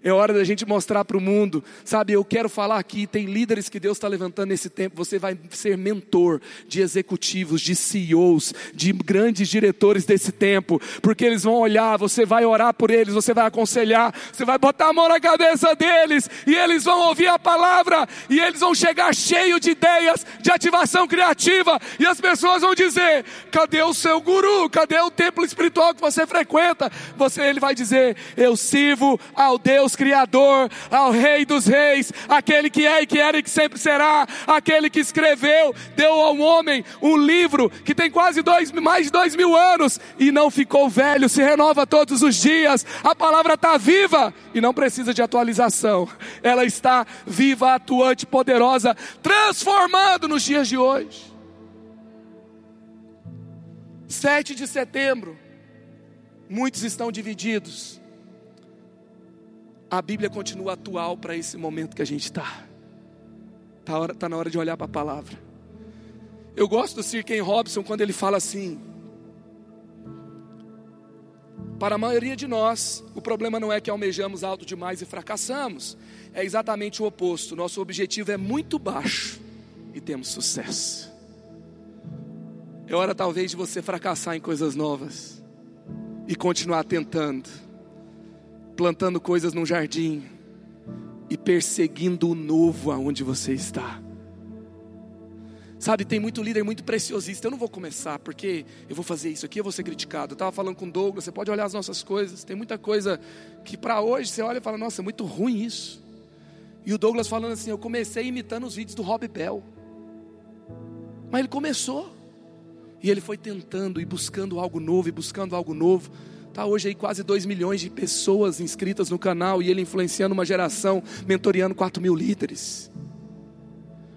É hora da gente mostrar para o mundo, sabe? Eu quero falar aqui, tem líderes que Deus está levantando nesse tempo. Você vai ser mentor de executivos, de CEOs, de grandes diretores desse tempo, porque eles vão olhar, você vai orar por eles, você vai aconselhar, você vai botar a mão na cabeça deles, e eles vão ouvir a palavra, e eles vão chegar cheio de ideias, de ativação criativa, e as pessoas vão dizer: cadê o seu guru? Cadê o templo espiritual que você frequenta? Você, ele vai dizer: eu sirvo ao Deus Criador, ao Rei dos Reis, aquele que é e que era e que sempre será, aquele que escreveu, deu ao homem um livro que tem quase dois, mais de dois mil anos e não ficou velho, se renova todos os dias. A palavra está viva e não precisa de atualização, ela está viva, atuante, poderosa, transformando nos dias de hoje. 7 de setembro, muitos estão divididos a Bíblia continua atual para esse momento que a gente está. Está tá na hora de olhar para a palavra. Eu gosto do Sir Ken Robson quando ele fala assim: Para a maioria de nós, o problema não é que almejamos alto demais e fracassamos, é exatamente o oposto. Nosso objetivo é muito baixo e temos sucesso. É hora talvez de você fracassar em coisas novas e continuar tentando plantando coisas num jardim e perseguindo o novo aonde você está. Sabe, tem muito líder muito preciosista. Eu não vou começar porque eu vou fazer isso aqui, eu vou ser criticado. Eu estava falando com o Douglas, você pode olhar as nossas coisas. Tem muita coisa que para hoje você olha e fala, nossa, é muito ruim isso. E o Douglas falando assim, eu comecei imitando os vídeos do Rob Bell. Mas ele começou. E ele foi tentando e buscando algo novo e buscando algo novo. Está hoje aí quase 2 milhões de pessoas inscritas no canal e ele influenciando uma geração, mentoreando 4 mil líderes.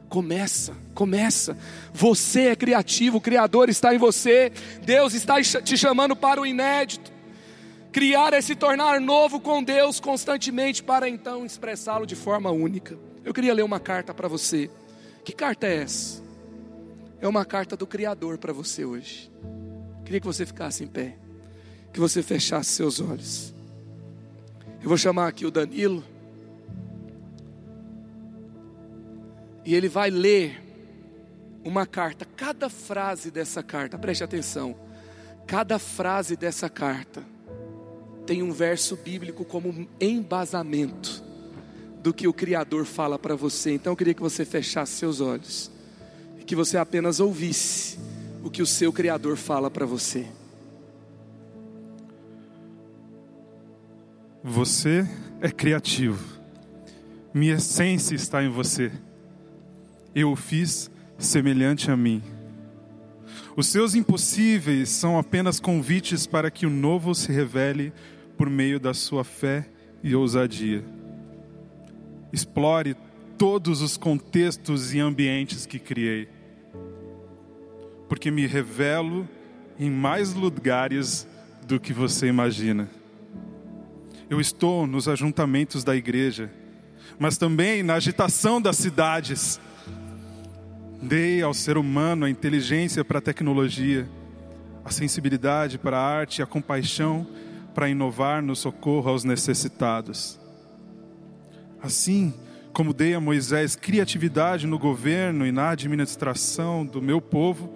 Começa, começa. Você é criativo, o Criador está em você. Deus está te chamando para o inédito. Criar é se tornar novo com Deus constantemente para então expressá-lo de forma única. Eu queria ler uma carta para você. Que carta é essa? É uma carta do Criador para você hoje. Queria que você ficasse em pé que você fechasse seus olhos. Eu vou chamar aqui o Danilo. E ele vai ler uma carta. Cada frase dessa carta, preste atenção. Cada frase dessa carta tem um verso bíblico como embasamento do que o Criador fala para você. Então eu queria que você fechasse seus olhos e que você apenas ouvisse o que o seu Criador fala para você. Você é criativo. Minha essência está em você. Eu o fiz semelhante a mim. Os seus impossíveis são apenas convites para que o novo se revele por meio da sua fé e ousadia. Explore todos os contextos e ambientes que criei, porque me revelo em mais lugares do que você imagina. Eu estou nos ajuntamentos da igreja, mas também na agitação das cidades. Dei ao ser humano a inteligência para a tecnologia, a sensibilidade para a arte e a compaixão para inovar no socorro aos necessitados. Assim como dei a Moisés criatividade no governo e na administração do meu povo,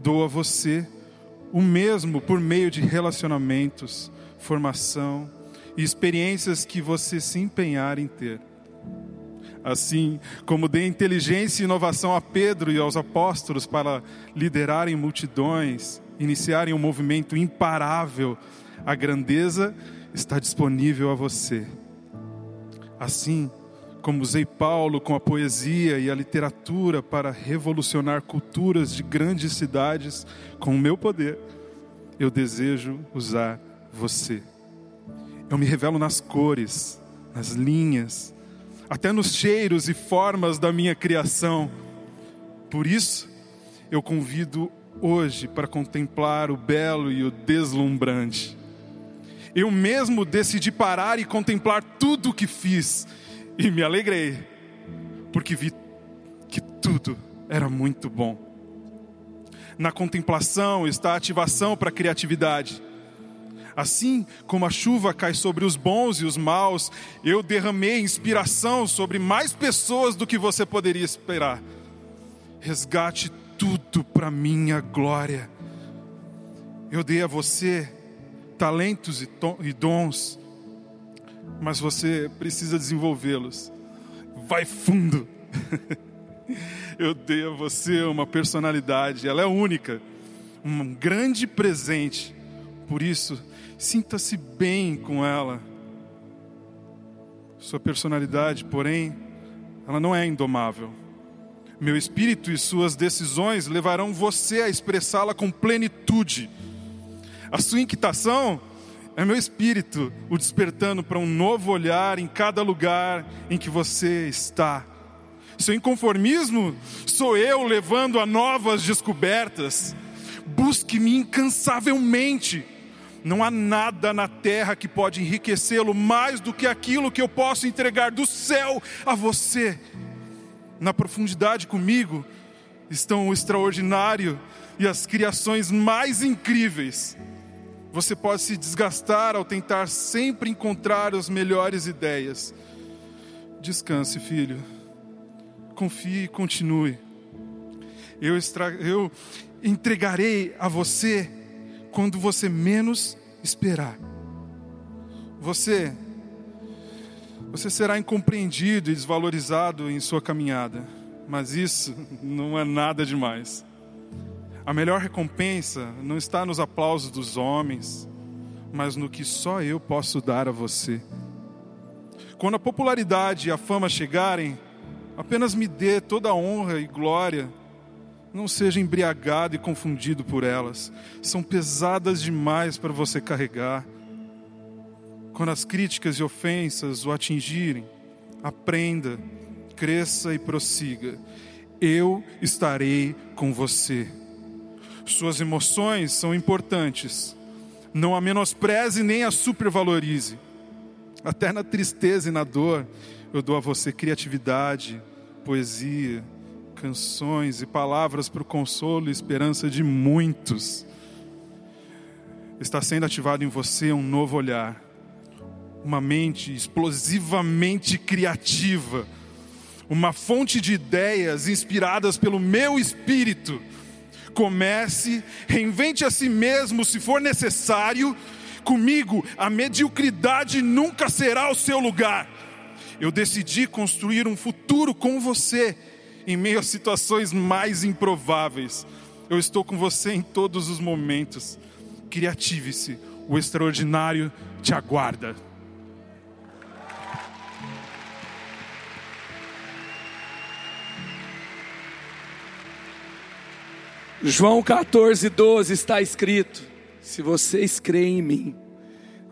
dou a você o mesmo por meio de relacionamentos, formação, e experiências que você se empenhar em ter. Assim como dê inteligência e inovação a Pedro e aos apóstolos para liderarem multidões, iniciarem um movimento imparável, a grandeza está disponível a você. Assim como usei Paulo com a poesia e a literatura para revolucionar culturas de grandes cidades com o meu poder, eu desejo usar você. Eu me revelo nas cores, nas linhas, até nos cheiros e formas da minha criação. Por isso, eu convido hoje para contemplar o belo e o deslumbrante. Eu mesmo decidi parar e contemplar tudo o que fiz e me alegrei, porque vi que tudo era muito bom. Na contemplação está a ativação para a criatividade. Assim como a chuva cai sobre os bons e os maus, eu derramei inspiração sobre mais pessoas do que você poderia esperar. Resgate tudo para minha glória. Eu dei a você talentos e dons, mas você precisa desenvolvê-los. Vai fundo. <laughs> Eu dei a você uma personalidade, ela é única, um grande presente. Por isso, Sinta-se bem com ela. Sua personalidade, porém, ela não é indomável. Meu espírito e suas decisões levarão você a expressá-la com plenitude. A sua inquietação é meu espírito o despertando para um novo olhar em cada lugar em que você está. Seu inconformismo sou eu levando a novas descobertas. Busque-me incansavelmente não há nada na terra que pode enriquecê-lo mais do que aquilo que eu posso entregar do céu a você. Na profundidade comigo estão o extraordinário e as criações mais incríveis. Você pode se desgastar ao tentar sempre encontrar as melhores ideias. Descanse, filho. Confie e continue. Eu, extra... eu entregarei a você quando você menos esperar. Você você será incompreendido e desvalorizado em sua caminhada, mas isso <laughs> não é nada demais. A melhor recompensa não está nos aplausos dos homens, mas no que só eu posso dar a você. Quando a popularidade e a fama chegarem, apenas me dê toda a honra e glória Não seja embriagado e confundido por elas. São pesadas demais para você carregar. Quando as críticas e ofensas o atingirem, aprenda, cresça e prossiga. Eu estarei com você. Suas emoções são importantes. Não a menospreze nem a supervalorize. Até na tristeza e na dor, eu dou a você criatividade, poesia, canções e palavras para o consolo e esperança de muitos. Está sendo ativado em você um novo olhar, uma mente explosivamente criativa, uma fonte de ideias inspiradas pelo meu espírito. Comece, reinvente a si mesmo se for necessário. Comigo, a mediocridade nunca será o seu lugar. Eu decidi construir um futuro com você em meio a situações mais improváveis. Eu estou com você em todos os momentos. Criative-se, o extraordinário te aguarda. João 14, 12 está escrito: Se vocês creem em mim,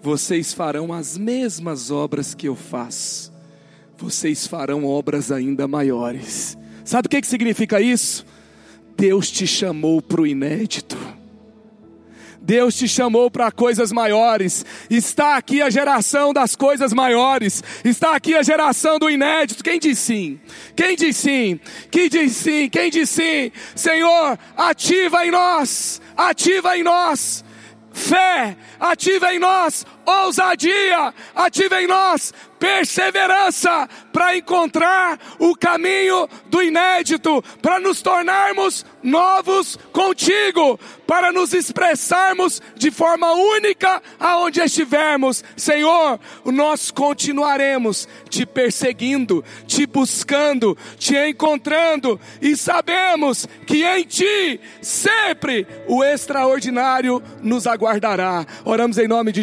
vocês farão as mesmas obras que eu faço, vocês farão obras ainda maiores Sabe o que, que significa isso? Deus te chamou para o inédito. Deus te chamou para coisas maiores. Está aqui a geração das coisas maiores. Está aqui a geração do inédito. Quem diz sim? Quem diz sim? Quem diz sim? Quem diz sim? Senhor, ativa em nós. Ativa em nós. Fé, ativa em nós. Ousadia, ativa em nós perseverança para encontrar o caminho do inédito, para nos tornarmos novos contigo, para nos expressarmos de forma única aonde estivermos. Senhor, nós continuaremos te perseguindo, te buscando, te encontrando e sabemos que em ti sempre o extraordinário nos aguardará. Oramos em nome de